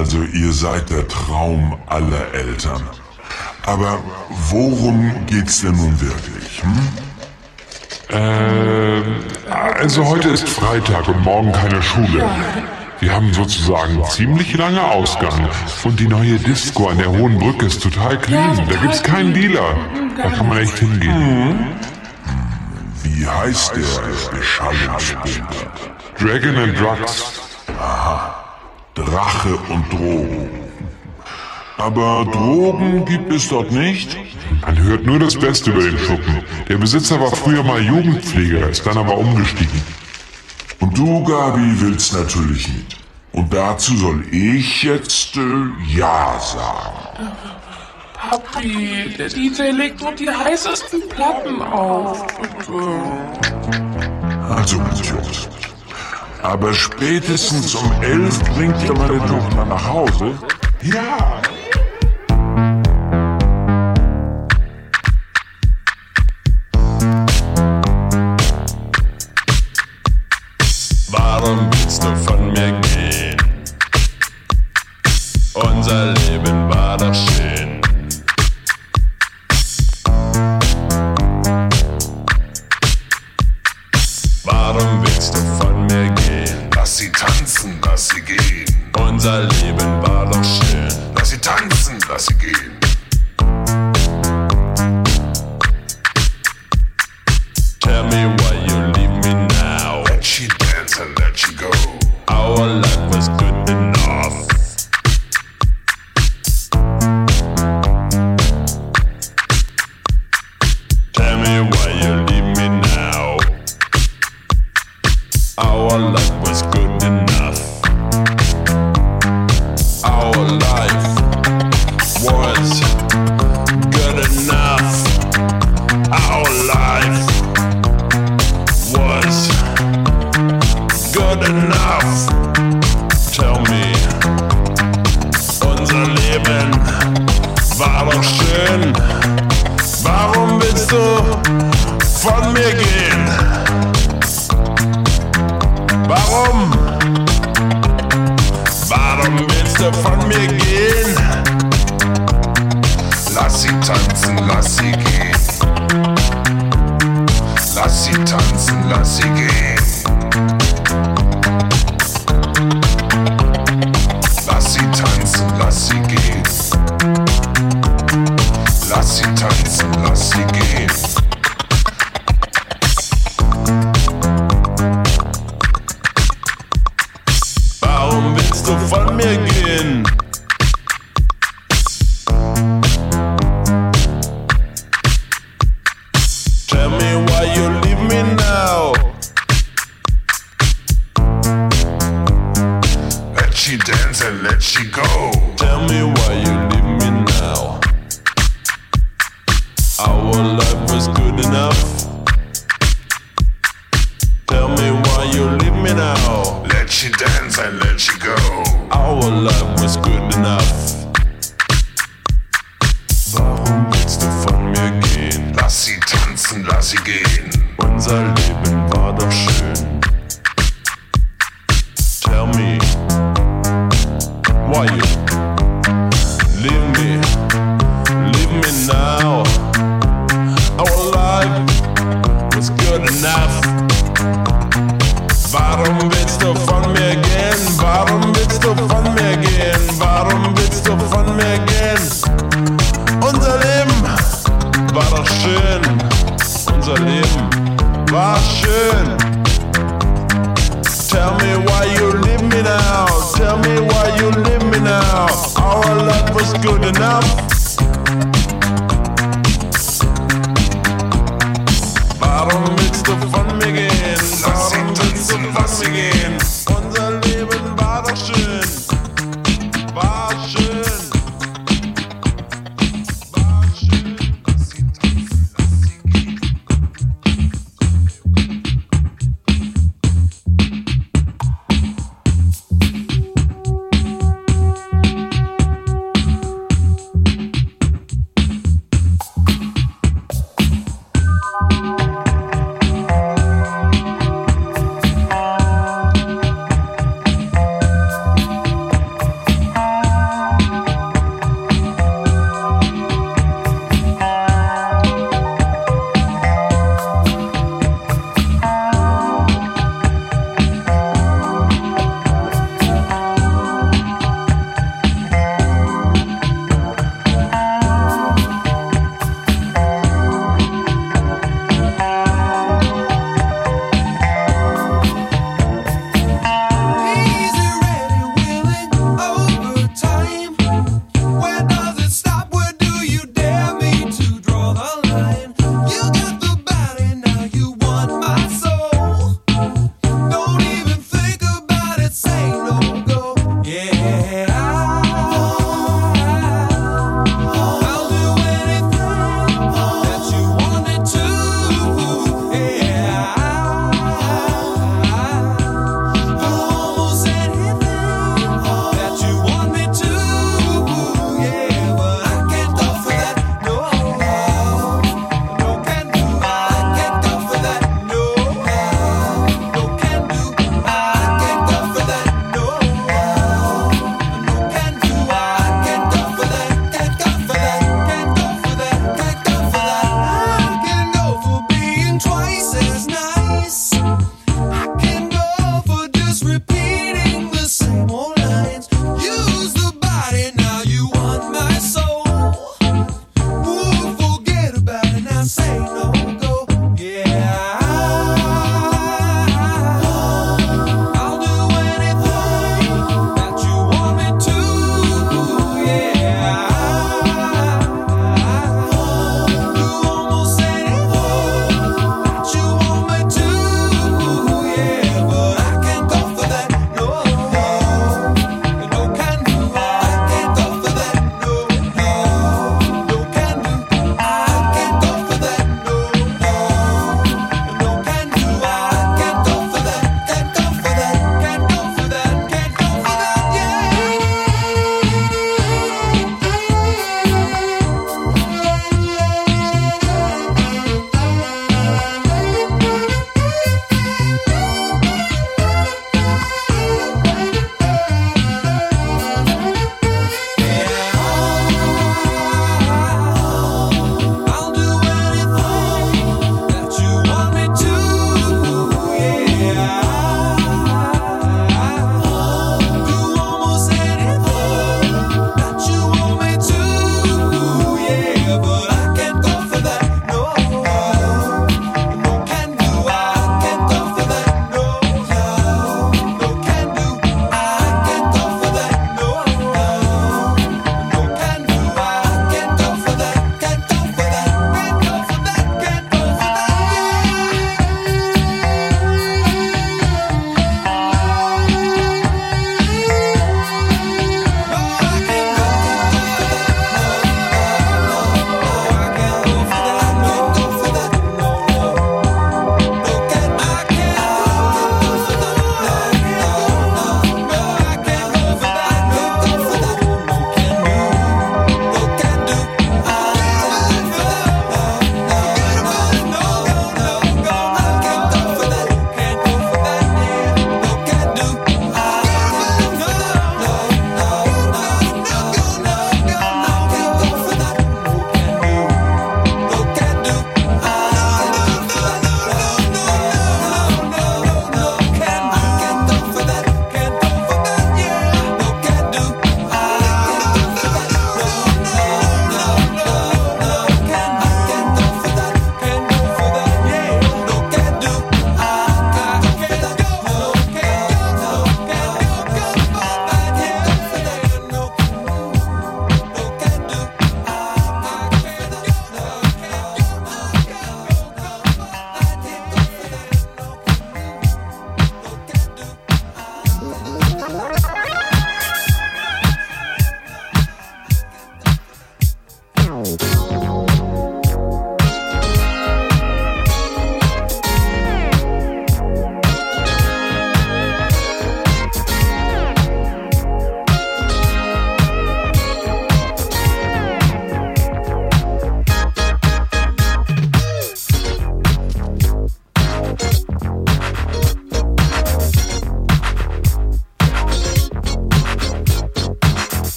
Also ihr seid der Traum aller Eltern. Aber worum geht's denn nun wirklich? Hm? Ähm, also heute ist Freitag und morgen keine Schule. Wir haben sozusagen ziemlich lange Ausgang. Und die neue Disco an der Hohen Brücke ist total clean. Da gibt's keinen Dealer. Da kann man echt hingehen. Hm. Wie heißt der Beschallungsbunker? Dragon and Drugs. Aha. Rache und Drogen. Aber Drogen gibt es dort nicht? Man hört nur das Beste über den Schuppen. Der Besitzer war früher mal Jugendpfleger, ist dann aber umgestiegen. Und du, Gabi, willst natürlich mit. Und dazu soll ich jetzt äh, Ja sagen. Papi, der DJ legt nur die heißesten Platten auf. Äh, also, mein Jungs. Aber spätestens um elf bringt ihr meine Tochter nach Hause? Ja! Warum willst du von mir gehen?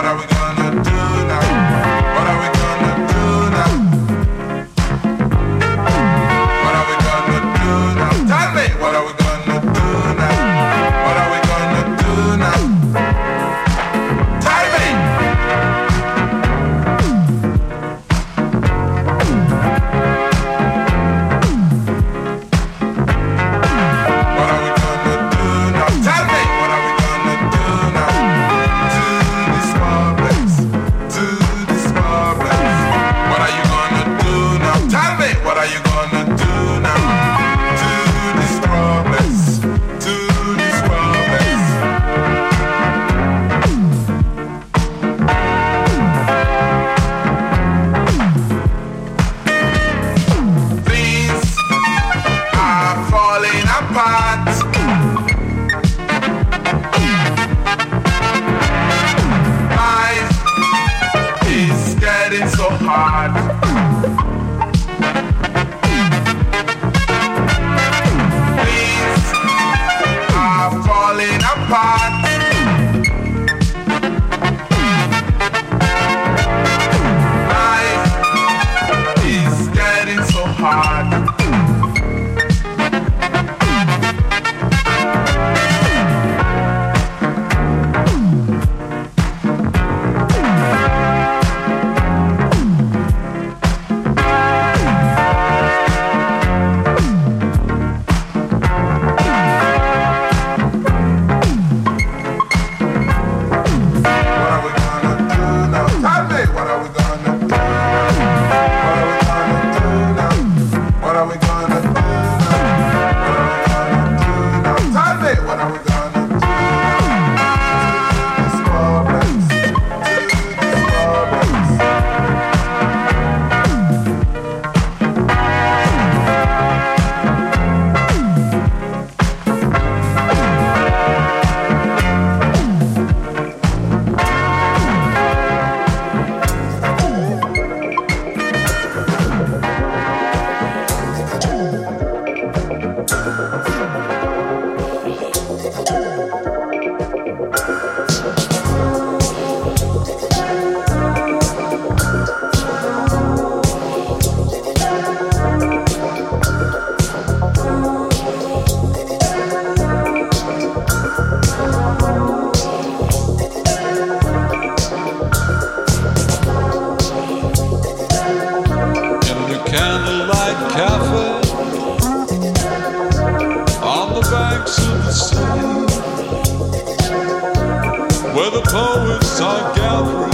what are we gonna where the poets are gathering.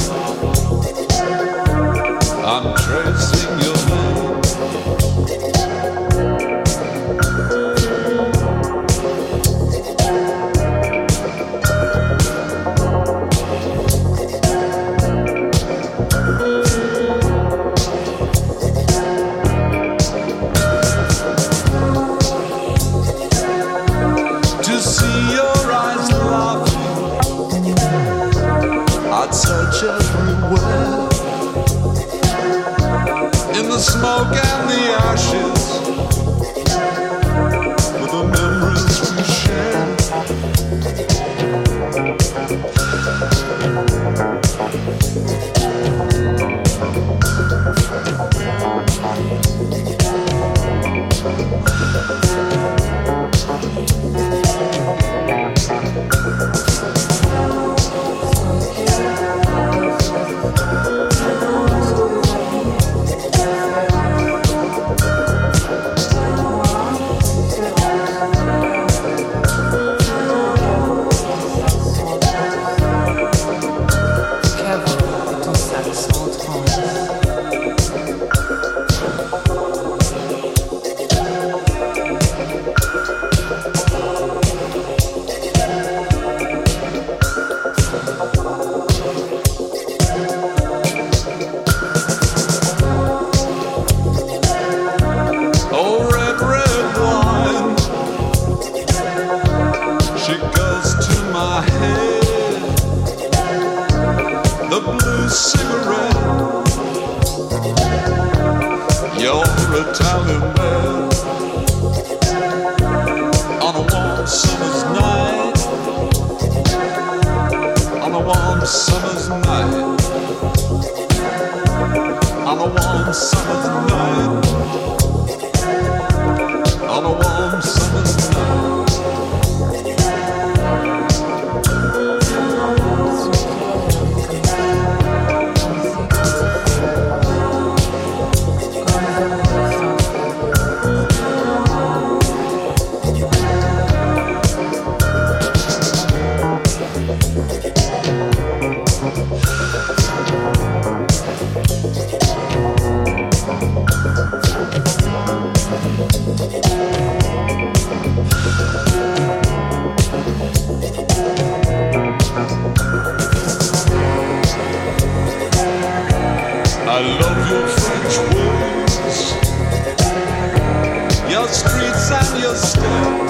still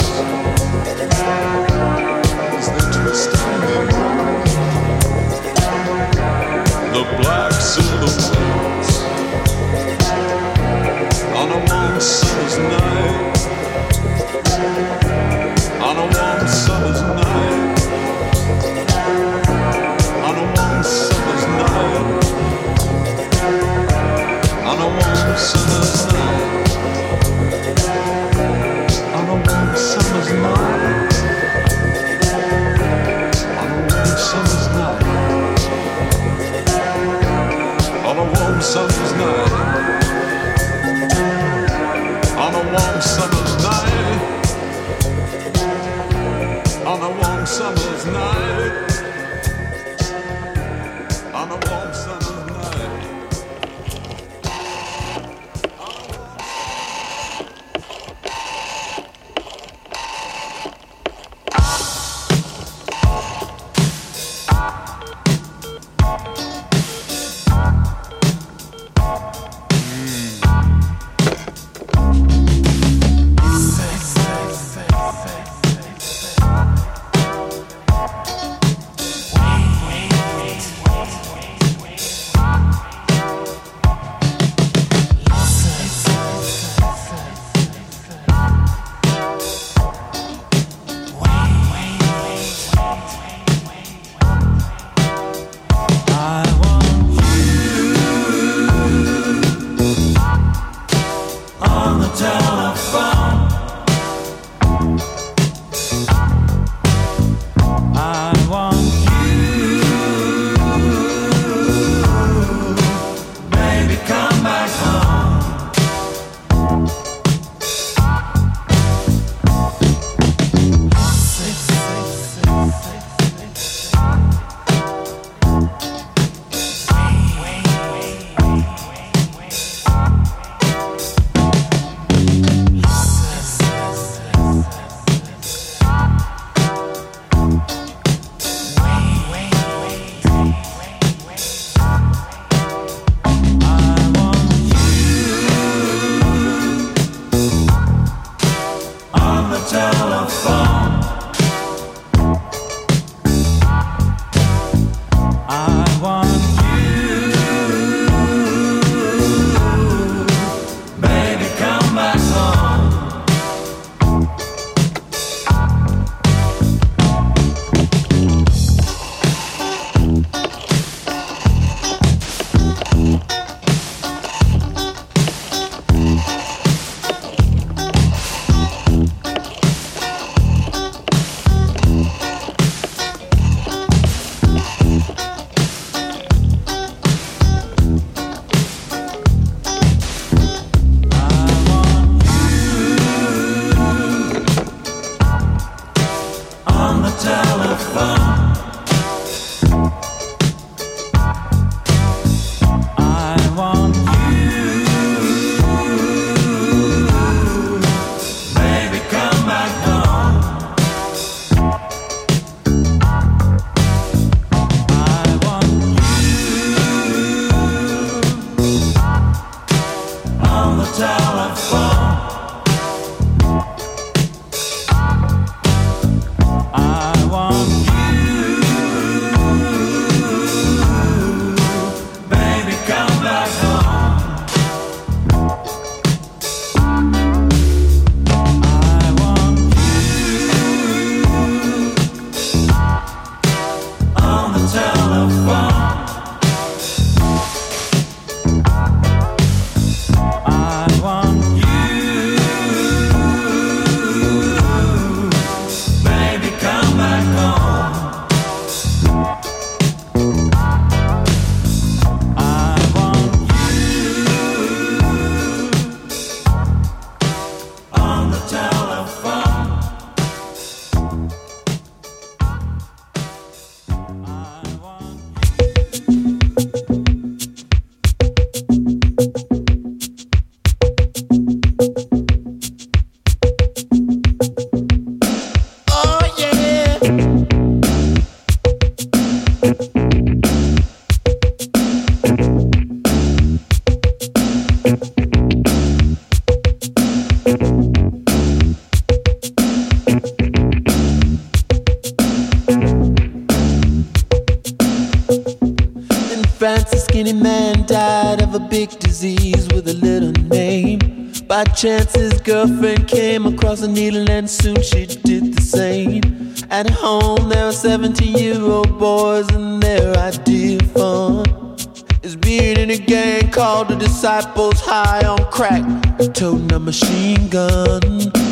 chance his girlfriend came across a needle and soon she did the same. At home there were 17 year old boys and their idea of fun is being in a gang called the Disciples High on Crack, toting a machine gun.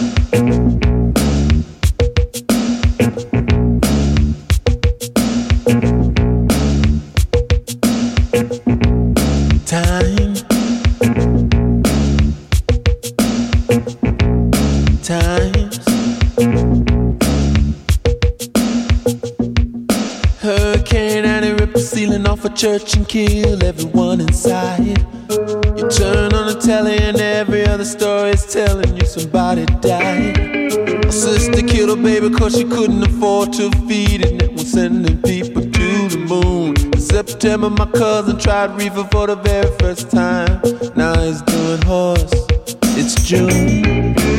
Church and kill everyone inside. You turn on the telly and every other story is telling you somebody died. A sister killed her baby cause she couldn't afford to feed it. And was sending people to the moon. In September, my cousin tried reefer for the very first time. Now he's doing horse. It's June.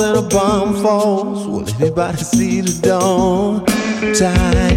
And a bomb falls, will anybody see the dawn? Time.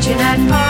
kitchen at home.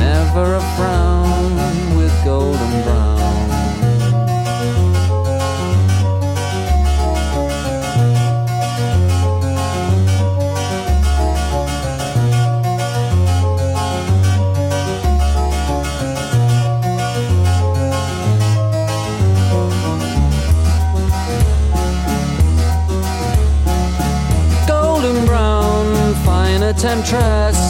never a frown with golden brown. Golden brown, fine temptress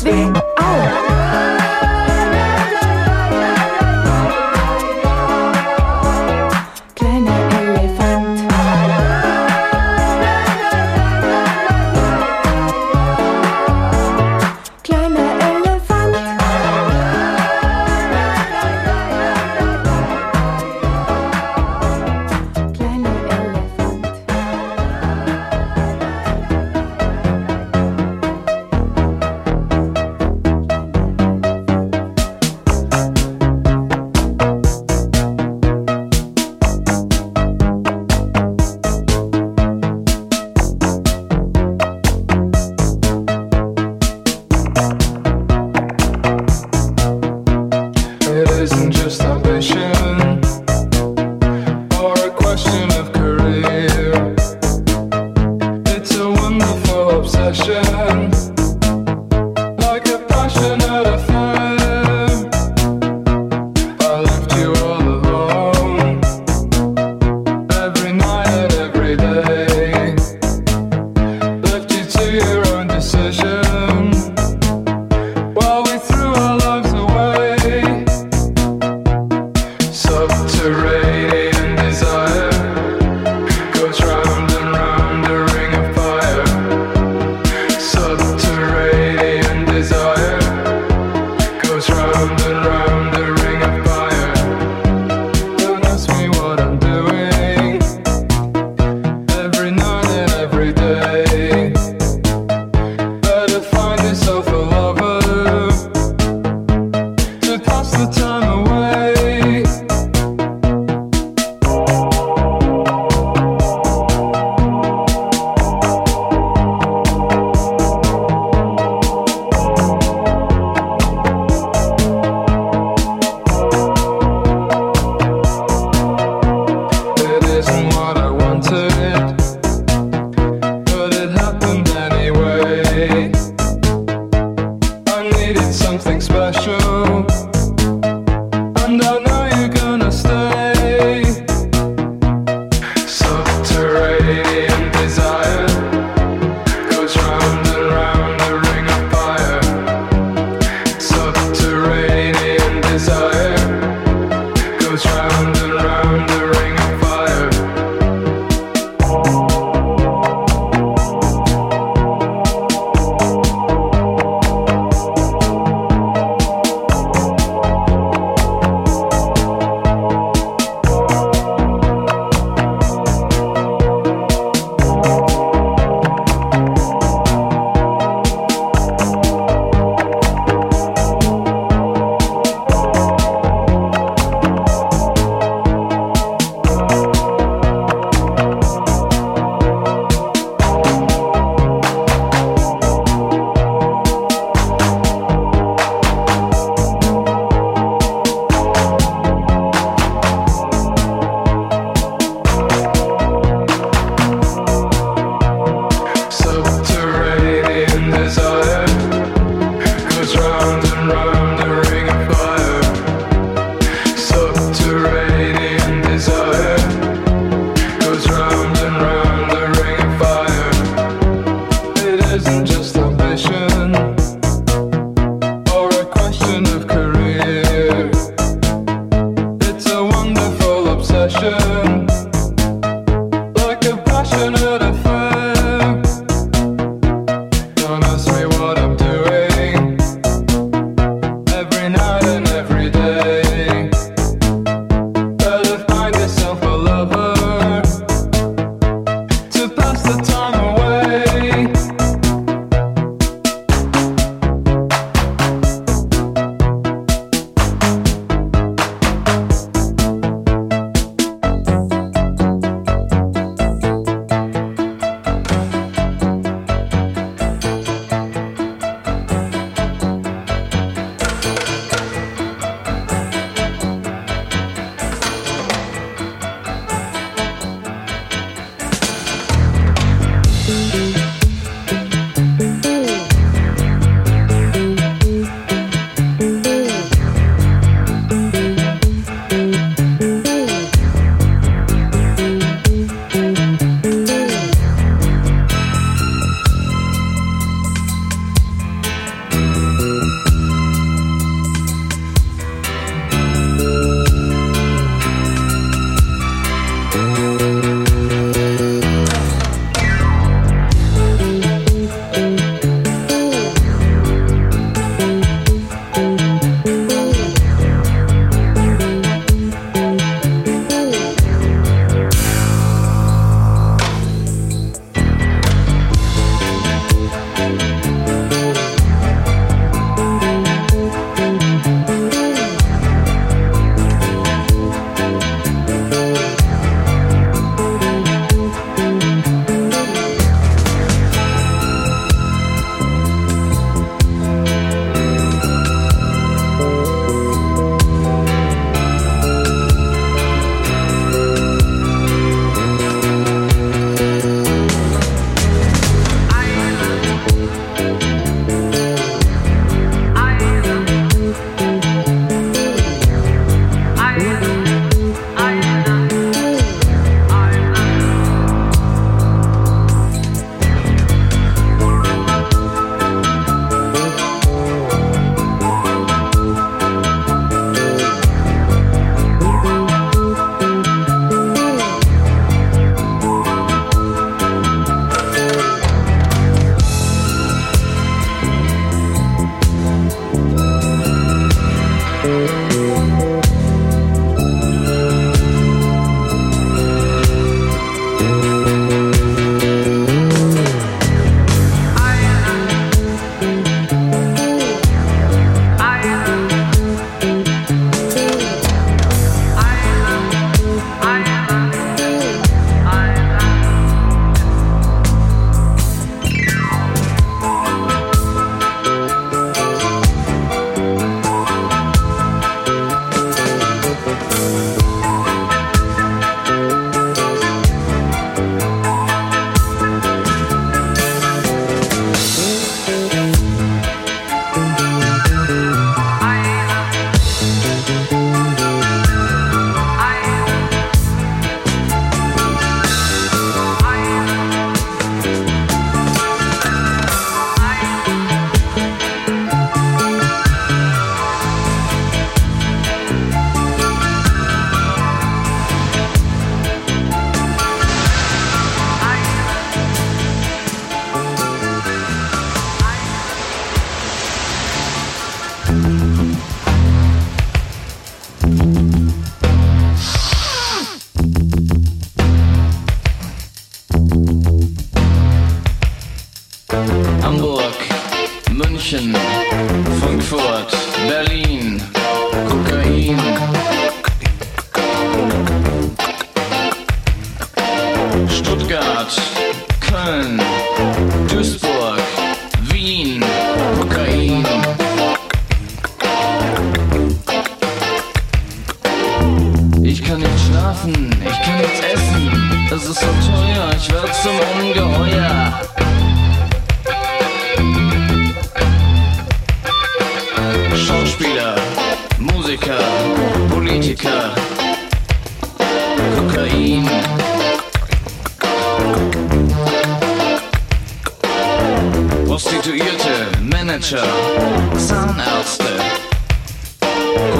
Schon oh. alles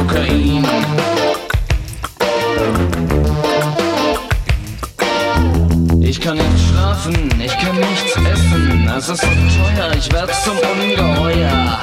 Ukraine. Ich kann nicht schlafen, ich kann nichts essen, es ist so teuer, ich werd zum Ungeheuer.